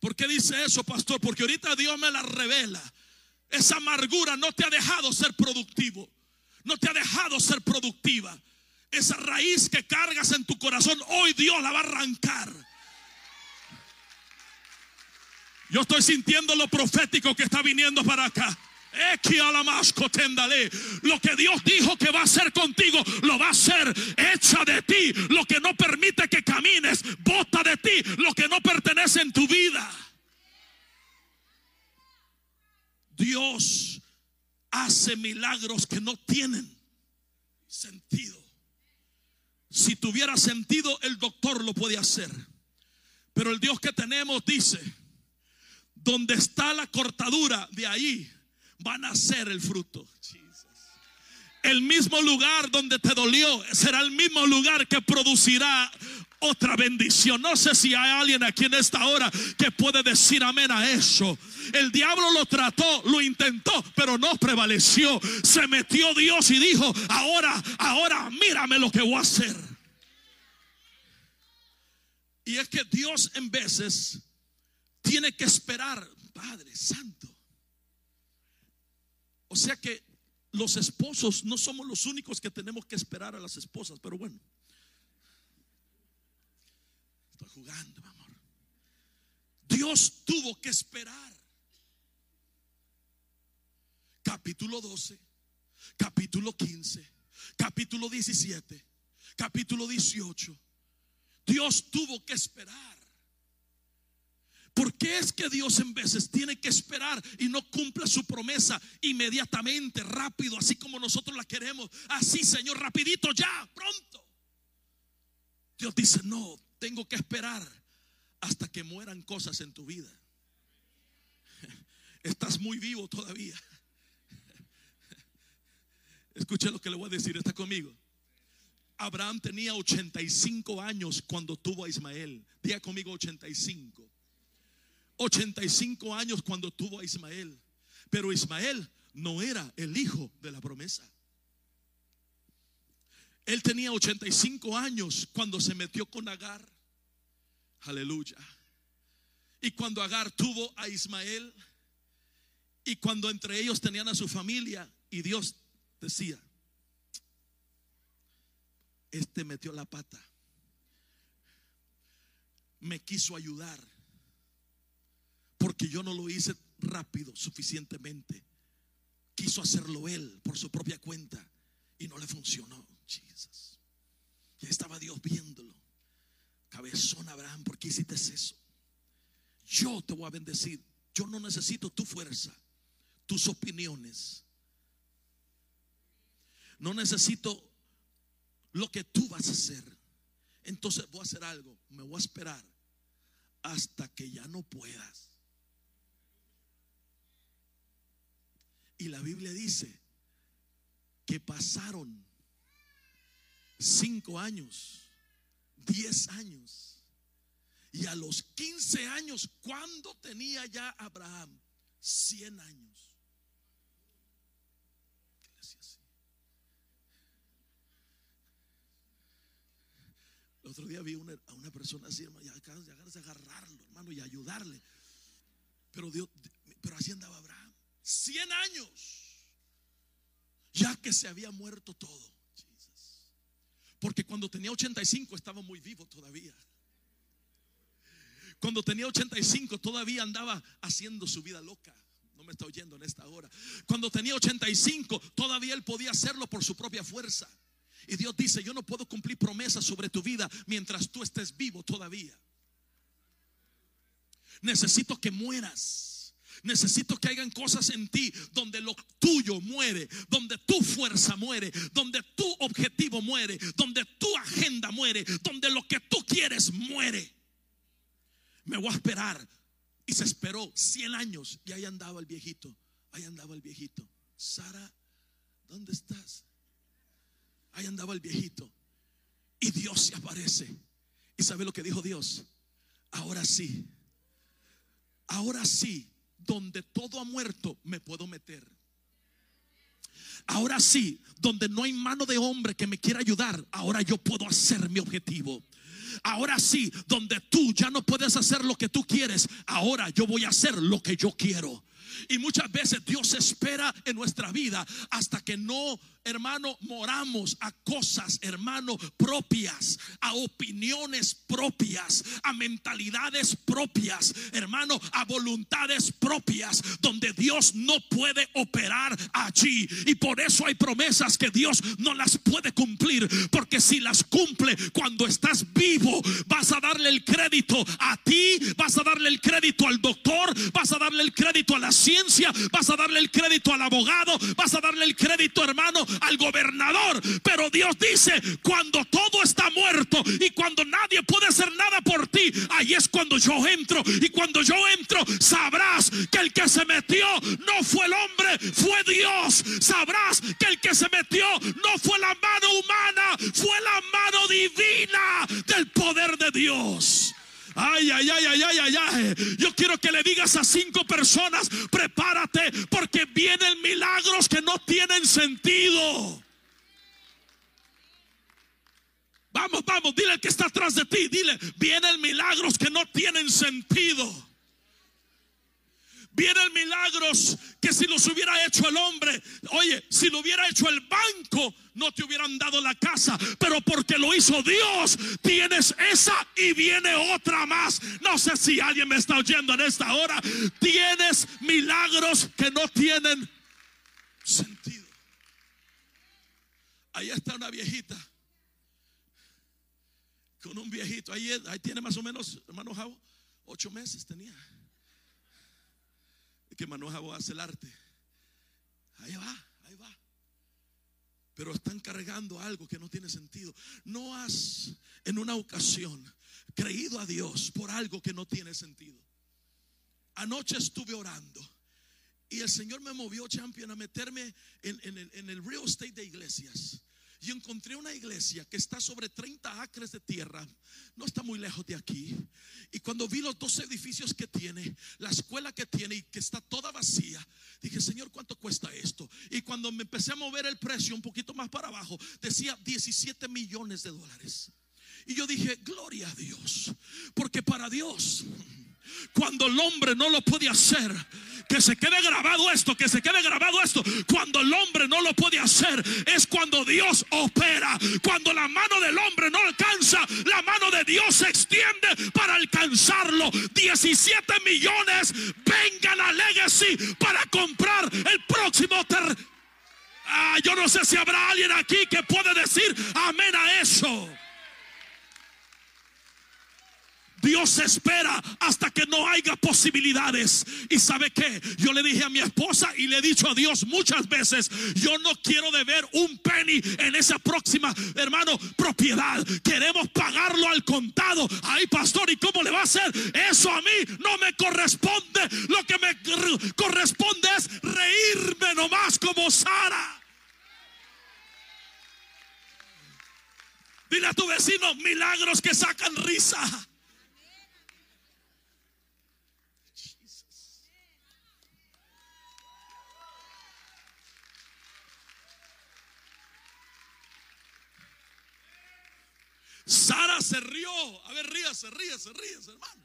¿Por qué dice eso, pastor? Porque ahorita Dios me la revela. Esa amargura no te ha dejado ser productivo. No te ha dejado ser productiva. Esa raíz que cargas en tu corazón, hoy Dios la va a arrancar. Yo estoy sintiendo lo profético que está viniendo para acá. Lo que Dios dijo que va a hacer contigo, lo va a hacer. Echa de ti lo que no permite que camines. Bota de ti lo que no pertenece en tu vida. Dios hace milagros que no tienen sentido. Si tuviera sentido, el doctor lo puede hacer. Pero el Dios que tenemos dice, donde está la cortadura, de ahí van a ser el fruto. El mismo lugar donde te dolió será el mismo lugar que producirá otra bendición. No sé si hay alguien aquí en esta hora que puede decir amén a eso. El diablo lo trató, lo intentó, pero no prevaleció. Se metió Dios y dijo, ahora, ahora mírame lo que voy a hacer. Y es que Dios en veces tiene que esperar, Padre Santo. O sea que los esposos no somos los únicos que tenemos que esperar a las esposas, pero bueno. Estoy jugando, amor. Dios tuvo que esperar. Capítulo 12, capítulo 15, capítulo 17, capítulo 18. Dios tuvo que esperar. ¿Por qué es que Dios en veces tiene que esperar y no cumple su promesa inmediatamente, rápido, así como nosotros la queremos? Así, Señor, rapidito, ya, pronto. Dios dice, no, tengo que esperar hasta que mueran cosas en tu vida. Estás muy vivo todavía. Escuche lo que le voy a decir, está conmigo. Abraham tenía 85 años cuando tuvo a Ismael. Diga conmigo 85. 85 años cuando tuvo a Ismael. Pero Ismael no era el hijo de la promesa. Él tenía 85 años cuando se metió con Agar. Aleluya. Y cuando Agar tuvo a Ismael. Y cuando entre ellos tenían a su familia. Y Dios decía, este metió la pata. Me quiso ayudar porque yo no lo hice rápido suficientemente. Quiso hacerlo él por su propia cuenta y no le funcionó. Jesus. Ya estaba Dios viéndolo. Cabezón Abraham, ¿por qué hiciste eso? Yo te voy a bendecir. Yo no necesito tu fuerza, tus opiniones. No necesito lo que tú vas a hacer. Entonces voy a hacer algo. Me voy a esperar hasta que ya no puedas. Y la Biblia dice que pasaron cinco años, diez años. Y a los quince años, ¿cuándo tenía ya Abraham? Cien años. El otro día vi a una persona así, hermano, y de agarrarlo, hermano, y ayudarle. Pero Dios, pero así andaba Abraham. 100 años, ya que se había muerto todo. Porque cuando tenía 85 estaba muy vivo todavía. Cuando tenía 85 todavía andaba haciendo su vida loca. No me está oyendo en esta hora. Cuando tenía 85 todavía él podía hacerlo por su propia fuerza. Y Dios dice, yo no puedo cumplir promesas sobre tu vida mientras tú estés vivo todavía. Necesito que mueras Necesito que hagan cosas en ti donde lo tuyo muere, donde tu fuerza muere, donde tu objetivo muere, donde tu agenda muere, donde lo que tú quieres muere. Me voy a esperar. Y se esperó 100 años y ahí andaba el viejito, ahí andaba el viejito. Sara ¿dónde estás? Ahí andaba el viejito. Y Dios se aparece. ¿Y sabe lo que dijo Dios? Ahora sí, ahora sí, donde todo ha muerto, me puedo meter. Ahora sí, donde no hay mano de hombre que me quiera ayudar, ahora yo puedo hacer mi objetivo. Ahora sí, donde tú ya no puedes hacer lo que tú quieres, ahora yo voy a hacer lo que yo quiero. Y muchas veces Dios espera en nuestra vida hasta que no hermano, moramos a cosas, hermano, propias, a opiniones propias, a mentalidades propias, hermano, a voluntades propias, donde Dios no puede operar allí. Y por eso hay promesas que Dios no las puede cumplir, porque si las cumple cuando estás vivo, vas a darle el crédito a ti, vas a darle el crédito al doctor, vas a darle el crédito a la ciencia, vas a darle el crédito al abogado, vas a darle el crédito, hermano, al gobernador. Pero Dios dice, cuando todo está muerto y cuando nadie puede hacer nada por ti, ahí es cuando yo entro. Y cuando yo entro, sabrás que el que se metió no fue el hombre, fue Dios. Sabrás que el que se metió no fue la mano humana, fue la mano divina del poder de Dios. Ay, ay, ay, ay, ay, ay, ay. Yo quiero que le digas a cinco personas, prepárate porque vienen milagros que no tienen sentido. Vamos, vamos, dile al que está atrás de ti, dile, vienen milagros que no tienen sentido. Vienen milagros que si los hubiera hecho el hombre, oye, si lo hubiera hecho el banco, no te hubieran dado la casa. Pero porque lo hizo Dios, tienes esa y viene otra más. No sé si alguien me está oyendo en esta hora. Tienes milagros que no tienen sentido. Ahí está una viejita. Con un viejito. Ahí, ahí tiene más o menos, hermano Javo, ocho meses tenía que Manoja hace el arte. Ahí va, ahí va. Pero están cargando algo que no tiene sentido. No has en una ocasión creído a Dios por algo que no tiene sentido. Anoche estuve orando y el Señor me movió, champion, a meterme en, en el real estate de iglesias y encontré una iglesia que está sobre 30 acres de tierra, no está muy lejos de aquí. Y cuando vi los dos edificios que tiene, la escuela que tiene y que está toda vacía, dije, Señor, ¿cuánto cuesta esto? Y cuando me empecé a mover el precio un poquito más para abajo, decía 17 millones de dólares. Y yo dije, gloria a Dios, porque para Dios cuando el hombre no lo puede hacer. Que se quede grabado esto, que se quede grabado esto. Cuando el hombre no lo puede hacer es cuando Dios opera. Cuando la mano del hombre no alcanza, la mano de Dios se extiende para alcanzarlo. 17 millones vengan a Legacy para comprar el próximo terreno. Ah, yo no sé si habrá alguien aquí que puede decir amén a eso. Dios espera hasta que no haya posibilidades. ¿Y sabe qué? Yo le dije a mi esposa y le he dicho a Dios muchas veces, yo no quiero deber un penny en esa próxima, hermano, propiedad. Queremos pagarlo al contado. Ay, pastor, ¿y cómo le va a hacer? Eso a mí no me corresponde. Lo que me corresponde es reírme nomás como Sara. Dile a tu vecino milagros que sacan risa. Sara se rió. A ver, ríase, ríase, ríase, hermano.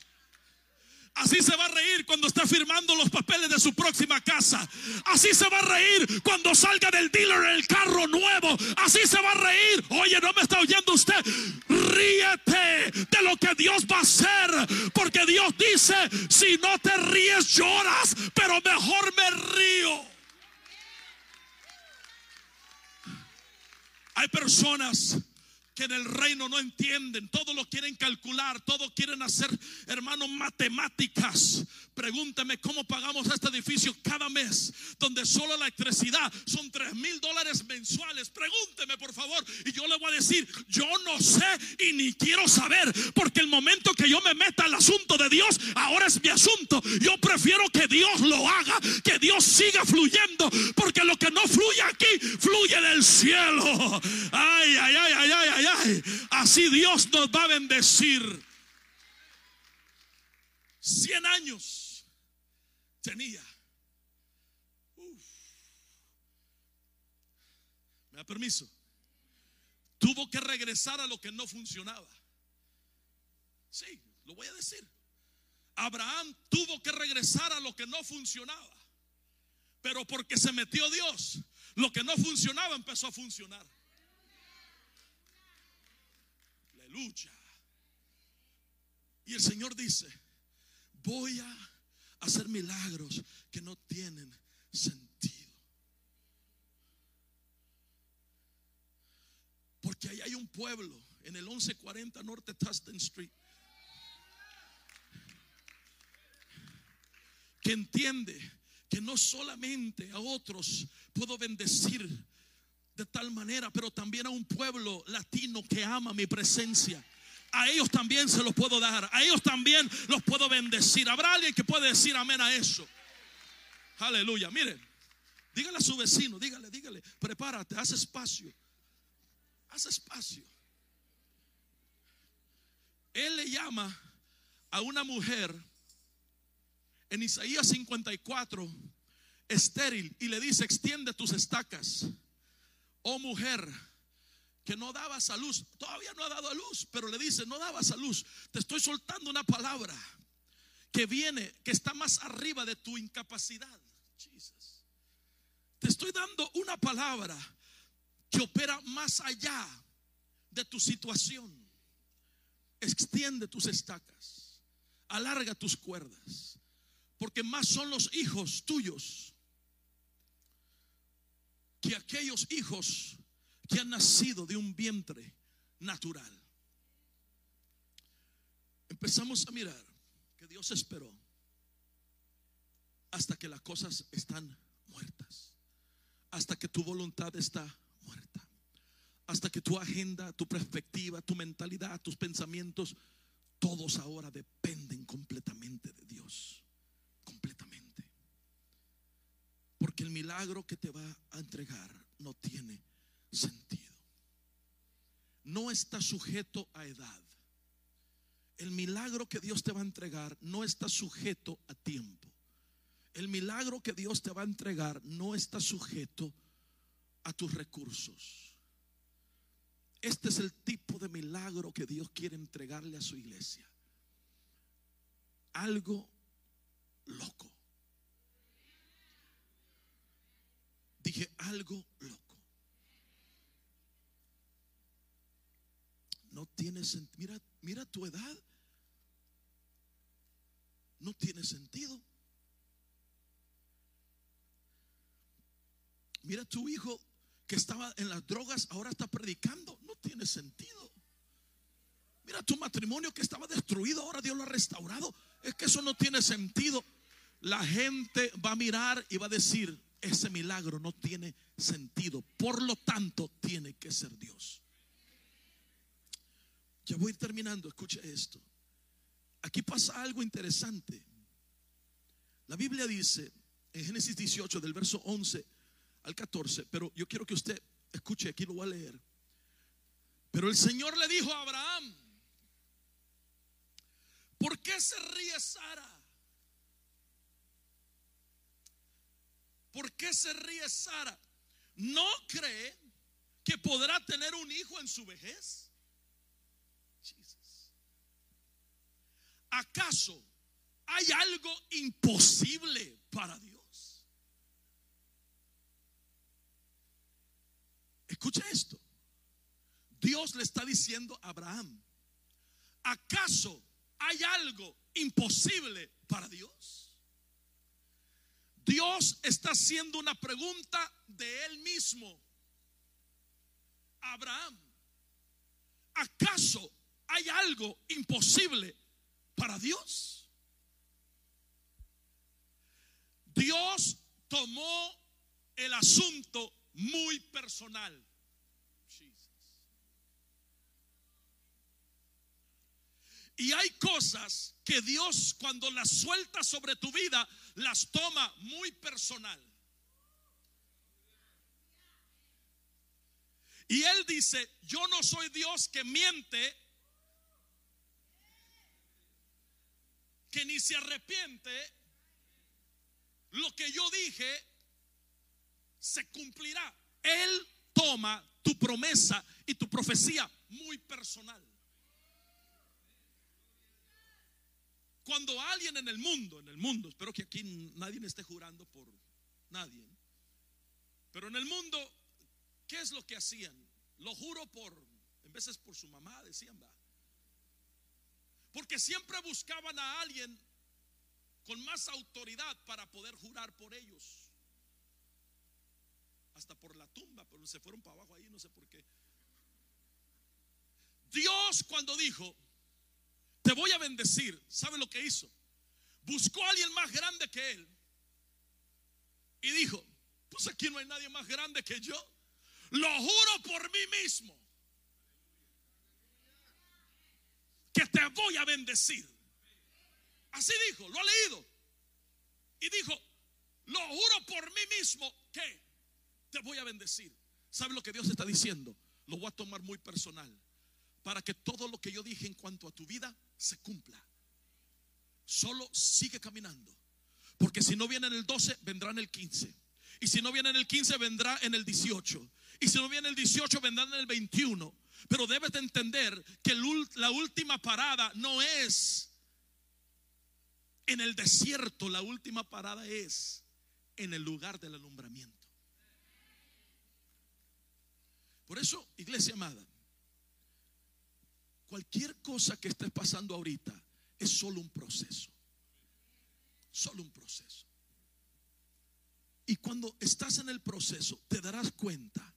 Así se va a reír cuando está firmando los papeles de su próxima casa. Así se va a reír cuando salga del dealer el carro nuevo. Así se va a reír. Oye, no me está oyendo usted. Ríete de lo que Dios va a hacer. Porque Dios dice, si no te ríes lloras, pero mejor me río. Hay personas que en el reino no entienden, todo lo quieren calcular, todo quieren hacer, hermanos, matemáticas. Pregúnteme cómo pagamos este edificio cada mes, donde solo la electricidad son 3 mil dólares mensuales. Pregúnteme, por favor, y yo le voy a decir, yo no sé y ni quiero saber, porque el momento que yo me meta al asunto de Dios, ahora es mi asunto. Yo prefiero que Dios lo haga, que Dios siga fluyendo, porque lo que no fluye aquí, fluye del cielo. Ay, ay, ay, ay, ay, ay, Así Dios nos va a bendecir. Cien años tenía. ¿Me da permiso? Tuvo que regresar a lo que no funcionaba. Sí, lo voy a decir. Abraham tuvo que regresar a lo que no funcionaba. Pero porque se metió Dios, lo que no funcionaba empezó a funcionar. Aleluya. Y el Señor dice, voy a hacer milagros que no tienen sentido. Porque ahí hay un pueblo en el 1140 Norte Tustin Street que entiende que no solamente a otros puedo bendecir de tal manera, pero también a un pueblo latino que ama mi presencia. A ellos también se los puedo dar, a ellos también los puedo bendecir. ¿Habrá alguien que puede decir amén a eso? Aleluya. Miren, dígale a su vecino, dígale, dígale, prepárate, haz espacio. Haz espacio. Él le llama a una mujer en Isaías 54 estéril y le dice, extiende tus estacas. Oh mujer, que no dabas a luz, todavía no ha dado a luz, pero le dice, no dabas a luz. Te estoy soltando una palabra que viene, que está más arriba de tu incapacidad. Te estoy dando una palabra que opera más allá de tu situación. Extiende tus estacas, alarga tus cuerdas, porque más son los hijos tuyos que aquellos hijos que han nacido de un vientre natural. Empezamos a mirar que Dios esperó hasta que las cosas están muertas, hasta que tu voluntad está muerta, hasta que tu agenda, tu perspectiva, tu mentalidad, tus pensamientos, todos ahora dependen completamente de Dios, completamente. Porque el milagro que te va a entregar no tiene sentido. No está sujeto a edad. El milagro que Dios te va a entregar no está sujeto a tiempo. El milagro que Dios te va a entregar no está sujeto a tus recursos. Este es el tipo de milagro que Dios quiere entregarle a su iglesia. Algo loco. Dije algo loco. No tiene sentido. Mira, mira tu edad. No tiene sentido. Mira tu hijo que estaba en las drogas, ahora está predicando. No tiene sentido. Mira tu matrimonio que estaba destruido, ahora Dios lo ha restaurado. Es que eso no tiene sentido. La gente va a mirar y va a decir, ese milagro no tiene sentido. Por lo tanto, tiene que ser Dios. Ya voy terminando, escuche esto. Aquí pasa algo interesante. La Biblia dice en Génesis 18, del verso 11 al 14, pero yo quiero que usted escuche, aquí lo voy a leer. Pero el Señor le dijo a Abraham, ¿por qué se ríe Sara? ¿Por qué se ríe Sara? ¿No cree que podrá tener un hijo en su vejez? ¿Acaso hay algo imposible para Dios? Escucha esto. Dios le está diciendo a Abraham, ¿acaso hay algo imposible para Dios? Dios está haciendo una pregunta de él mismo. Abraham, ¿acaso hay algo imposible para Dios. Dios tomó el asunto muy personal. Y hay cosas que Dios cuando las suelta sobre tu vida, las toma muy personal. Y Él dice, yo no soy Dios que miente, que ni se arrepiente. Lo que yo dije se cumplirá. Él toma tu promesa y tu profecía muy personal. Cuando alguien en el mundo, en el mundo, espero que aquí nadie esté jurando por nadie, pero en el mundo, ¿qué es lo que hacían? Lo juro por, en veces por su mamá, decían, va. Porque siempre buscaban a alguien con más autoridad para poder jurar por ellos. Hasta por la tumba, pero se fueron para abajo ahí, no sé por qué. Dios cuando dijo, te voy a bendecir. ¿Sabe lo que hizo? Buscó a alguien más grande que él. Y dijo, pues aquí no hay nadie más grande que yo. Lo juro por mí mismo. Que te voy a bendecir. Así dijo, lo ha leído. Y dijo, lo juro por mí mismo que te voy a bendecir. ¿Sabe lo que Dios está diciendo? Lo voy a tomar muy personal para que todo lo que yo dije en cuanto a tu vida se cumpla. Solo sigue caminando. Porque si no viene en el 12, vendrá en el 15. Y si no viene en el 15, vendrá en el 18. Y si no viene en el 18, vendrá en el 21. Pero debes de entender que la última parada no es en el desierto. La última parada es en el lugar del alumbramiento. Por eso, iglesia amada, Cualquier cosa que estés pasando ahorita es solo un proceso. Solo un proceso. Y cuando estás en el proceso, te darás cuenta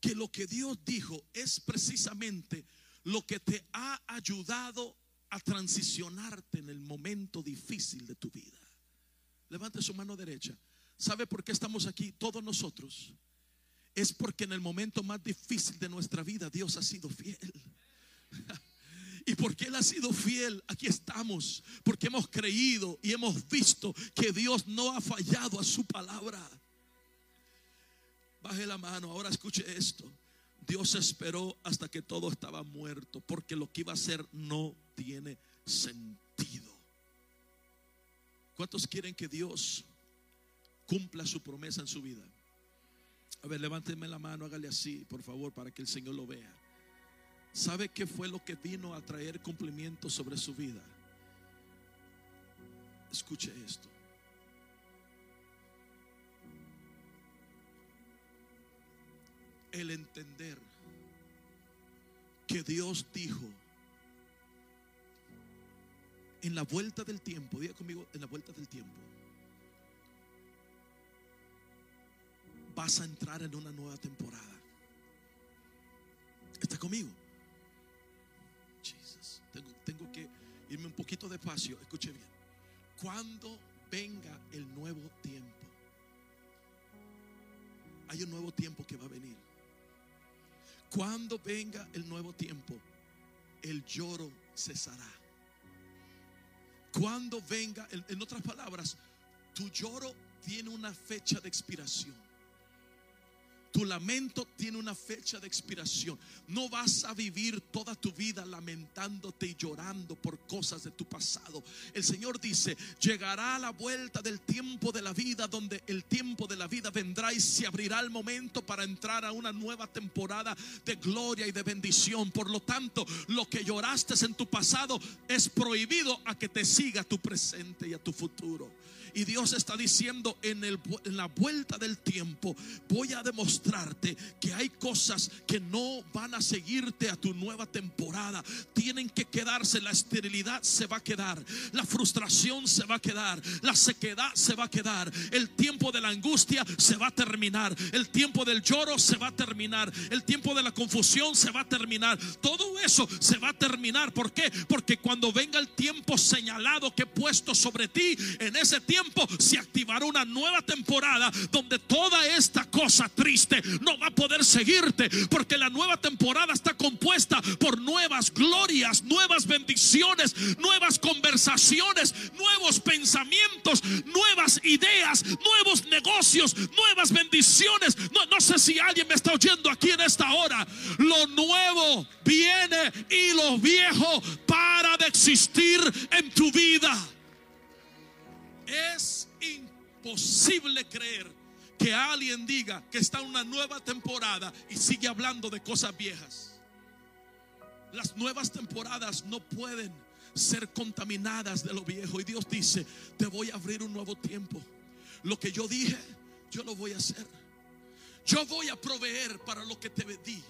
que lo que Dios dijo es precisamente lo que te ha ayudado a transicionarte en el momento difícil de tu vida. Levante su mano derecha. ¿Sabe por qué estamos aquí todos nosotros? Es porque en el momento más difícil de nuestra vida Dios ha sido fiel. Y porque Él ha sido fiel, aquí estamos. Porque hemos creído y hemos visto que Dios no ha fallado a su palabra. Baje la mano, ahora escuche esto. Dios esperó hasta que todo estaba muerto, porque lo que iba a hacer no tiene sentido. ¿Cuántos quieren que Dios cumpla su promesa en su vida? A ver, levánteme la mano, hágale así, por favor, para que el Señor lo vea. ¿Sabe qué fue lo que vino a traer cumplimiento sobre su vida? Escuche esto. El entender que Dios dijo en la vuelta del tiempo, diga conmigo, en la vuelta del tiempo vas a entrar en una nueva temporada. ¿Está conmigo? Jesus. Tengo, que irme un poquito despacio. Escuche bien. Cuando venga el nuevo tiempo, hay un nuevo tiempo que va a venir. Cuando venga el nuevo tiempo, el lloro cesará. Cuando venga, en otras palabras, tu lloro tiene una fecha de expiración. Tu lamento tiene una fecha de expiración. No vas a vivir toda tu vida lamentándote y llorando por cosas de tu pasado. El Señor dice, llegará la vuelta del tiempo de la vida donde el tiempo de la vida vendrá y se abrirá el momento para entrar a una nueva temporada de gloria y de bendición. Por lo tanto, lo que lloraste en tu pasado es prohibido a que te siga tu presente y a tu futuro. Y Dios está diciendo en, el, en la vuelta del tiempo, voy a demostrarte que hay cosas que no van a seguirte a tu nueva temporada. Tienen que quedarse, la esterilidad se va a quedar, la frustración se va a quedar, la sequedad se va a quedar, el tiempo de la angustia se va a terminar, el tiempo del lloro se va a terminar, el tiempo de la confusión se va a terminar. Todo eso se va a terminar. ¿Por qué? Porque cuando venga el tiempo señalado que he puesto sobre ti, en ese tiempo tiempo se activará una nueva temporada donde toda esta cosa triste no va a poder seguirte porque la nueva temporada está compuesta por nuevas glorias, nuevas bendiciones, nuevas conversaciones, nuevos pensamientos, nuevas ideas, nuevos negocios, nuevas bendiciones. No, no sé si alguien me está oyendo aquí en esta hora. Lo nuevo viene y lo viejo para de existir en tu vida. Es imposible creer que alguien diga que está en una nueva temporada y sigue hablando de cosas viejas. Las nuevas temporadas no pueden ser contaminadas de lo viejo. Y Dios dice, te voy a abrir un nuevo tiempo. Lo que yo dije, yo lo voy a hacer. Yo voy a proveer para lo que te di.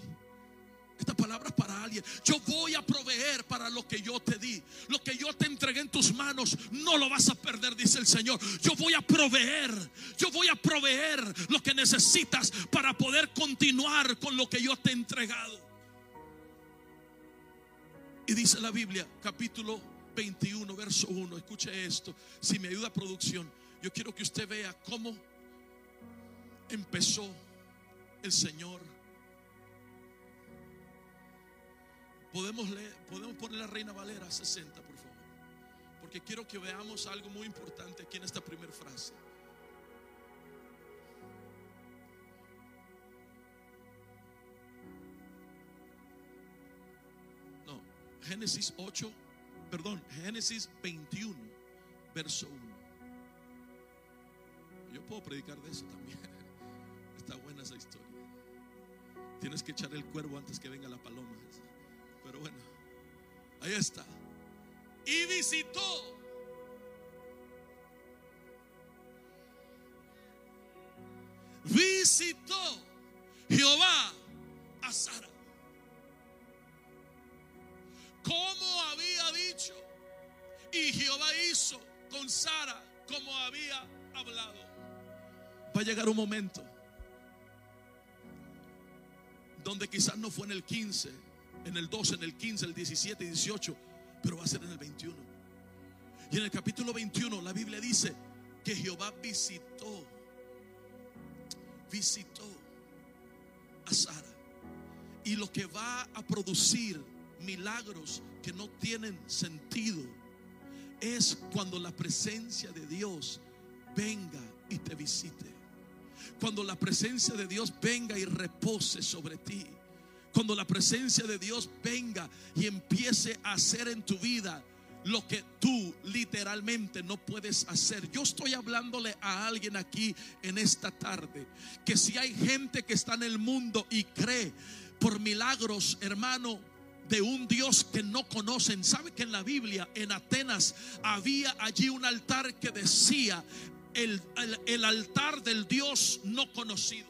Esta palabra es para alguien. Yo voy a proveer para lo que yo te di. Lo que yo te entregué en tus manos, no lo vas a perder, dice el Señor. Yo voy a proveer. Yo voy a proveer lo que necesitas para poder continuar con lo que yo te he entregado. Y dice la Biblia, capítulo 21, verso 1. Escuche esto. Si me ayuda producción, yo quiero que usted vea cómo empezó el Señor Podemos, leer, podemos poner la Reina Valera 60, por favor. Porque quiero que veamos algo muy importante aquí en esta primera frase. No, Génesis 8, perdón, Génesis 21, verso 1. Yo puedo predicar de eso también. Está buena esa historia. Tienes que echar el cuervo antes que venga la paloma. Pero bueno, ahí está. Y visitó. Visitó Jehová a Sara. Como había dicho. Y Jehová hizo con Sara como había hablado. Va a llegar un momento donde quizás no fue en el 15 en el 12, en el 15, el 17 y 18, pero va a ser en el 21. Y en el capítulo 21 la Biblia dice que Jehová visitó, visitó a Sara. Y lo que va a producir milagros que no tienen sentido es cuando la presencia de Dios venga y te visite. Cuando la presencia de Dios venga y repose sobre ti. Cuando la presencia de Dios venga y empiece a hacer en tu vida lo que tú literalmente no puedes hacer. Yo estoy hablándole a alguien aquí en esta tarde que si hay gente que está en el mundo y cree por milagros, hermano, de un Dios que no conocen. ¿Sabe que en la Biblia, en Atenas, había allí un altar que decía el, el, el altar del Dios no conocido?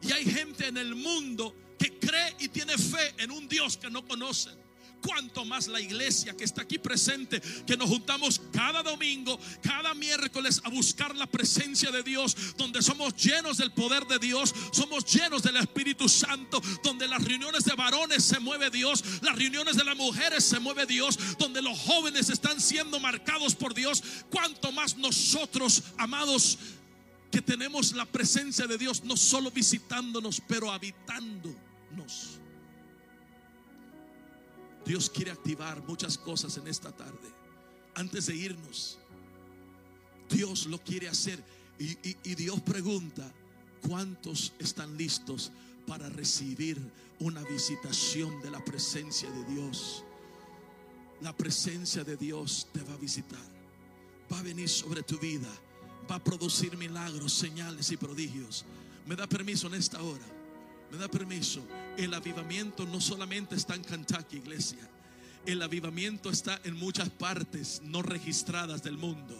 Y hay gente en el mundo que cree y tiene fe en un Dios que no conocen. Cuanto más la iglesia que está aquí presente, que nos juntamos cada domingo, cada miércoles a buscar la presencia de Dios, donde somos llenos del poder de Dios, somos llenos del Espíritu Santo, donde las reuniones de varones se mueve Dios, las reuniones de las mujeres se mueve Dios, donde los jóvenes están siendo marcados por Dios. Cuanto más nosotros, amados, que tenemos la presencia de Dios, no solo visitándonos, pero habitando Dios quiere activar muchas cosas en esta tarde. Antes de irnos, Dios lo quiere hacer. Y, y, Dios pregunta, ¿cuántos están listos para recibir una visitación de la presencia de Dios? La presencia de Dios te va a visitar. Va a venir sobre tu vida. Va a producir milagros, señales y prodigios. Me da permiso en esta hora me da permiso. El avivamiento no solamente está en Kentucky, iglesia. El avivamiento está en muchas partes no registradas del mundo.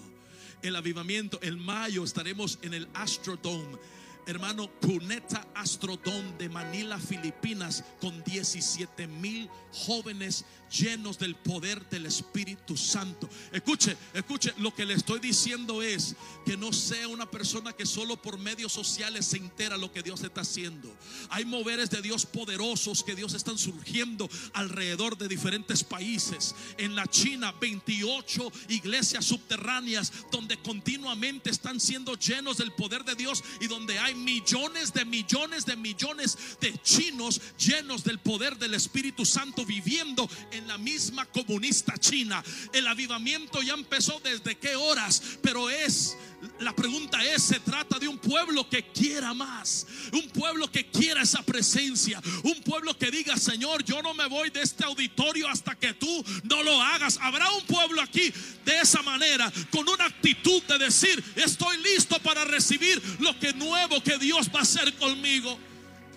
El avivamiento, en mayo estaremos en el Astrodome hermano, Puneta Astrodón de Manila, Filipinas, con 17 mil jóvenes llenos del poder del Espíritu Santo. Escuche, escuche, lo que le estoy diciendo es que no sea una persona que solo por medios sociales se entera lo que Dios está haciendo. Hay moveres de Dios poderosos que Dios están surgiendo alrededor de diferentes países. En la China, 28 iglesias subterráneas donde continuamente están siendo llenos del poder de Dios y donde hay millones de millones de millones de chinos llenos del poder del Espíritu Santo viviendo en la misma comunista China. El avivamiento ya empezó desde qué horas, pero es la pregunta es, se trata de un pueblo que quiera más, un pueblo que quiera esa presencia, un pueblo que diga, Señor, yo no me voy de este auditorio hasta que tú no lo hagas. Habrá un pueblo aquí de esa manera, con una actitud de decir, estoy listo para recibir lo que nuevo que Dios va a hacer conmigo.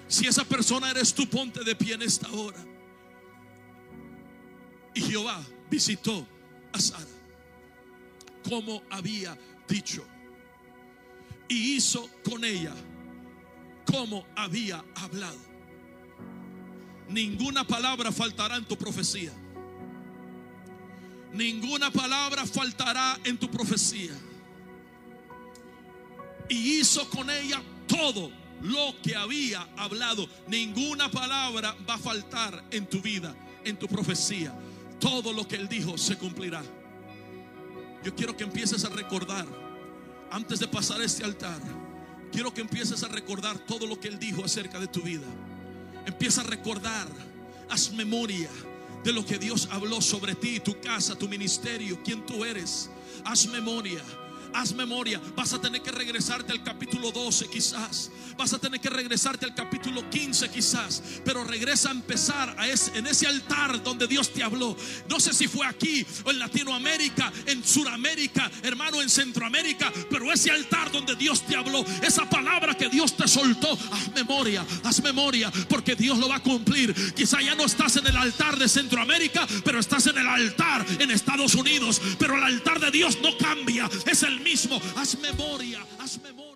Si esa persona eres tú, ponte de pie en esta hora. Y Jehová visitó a Sara como había dicho. Y hizo con ella como había hablado. Ninguna palabra faltará en tu profecía. Ninguna palabra faltará en tu profecía. Y hizo con ella todo lo que había hablado. Ninguna palabra va a faltar en tu vida, en tu profecía. Todo lo que él dijo se cumplirá. Yo quiero que empieces a recordar, antes de pasar este altar, quiero que empieces a recordar todo lo que Él dijo acerca de tu vida. Empieza a recordar, haz memoria de lo que Dios habló sobre ti, tu casa, tu ministerio, quién tú eres. Haz memoria haz memoria. Vas a tener que regresarte al capítulo 12 quizás. Vas a tener que regresarte al capítulo 15 quizás. Pero regresa a empezar en ese altar donde Dios te habló. No sé si fue aquí o en Latinoamérica, en Suramérica, hermano, en Centroamérica. Pero ese altar donde Dios te habló, esa palabra que Dios te soltó, haz memoria, haz memoria, porque Dios lo va a cumplir. Quizá ya no estás en el altar de Centroamérica, pero estás en el altar en Estados Unidos. Pero el altar de Dios no cambia. Es mismo. Haz memoria, haz memoria.